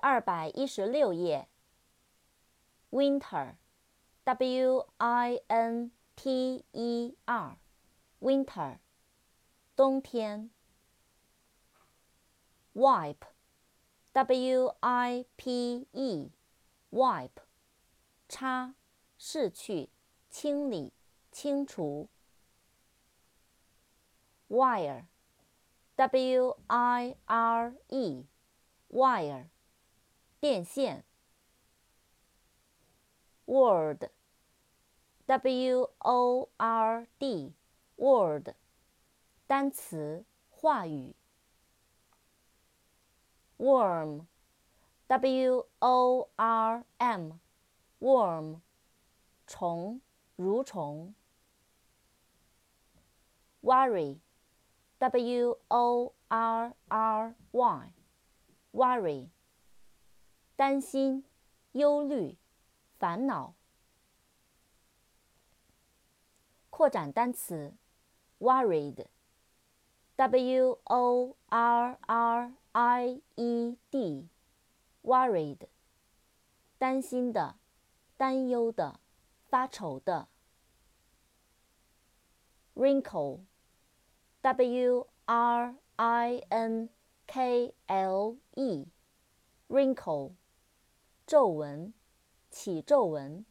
二百一十六页。Winter，W I N T E R，Winter，冬天。Wipe，W I P E，Wipe，擦，拭去，清理，清除。Wire，W I R E，Wire， 电线。Word，W O R D，Word，单词，话语。Worm，W O R M，Worm，虫，蠕虫。Worry，W O R R Y，Worry， 担心，忧虑，烦恼。扩展单词，Worried，W O R R I E D，Worried，担心的，担忧的，发愁的。Wrinkle。W R I N K L E，wrinkle，皱纹，起皱纹。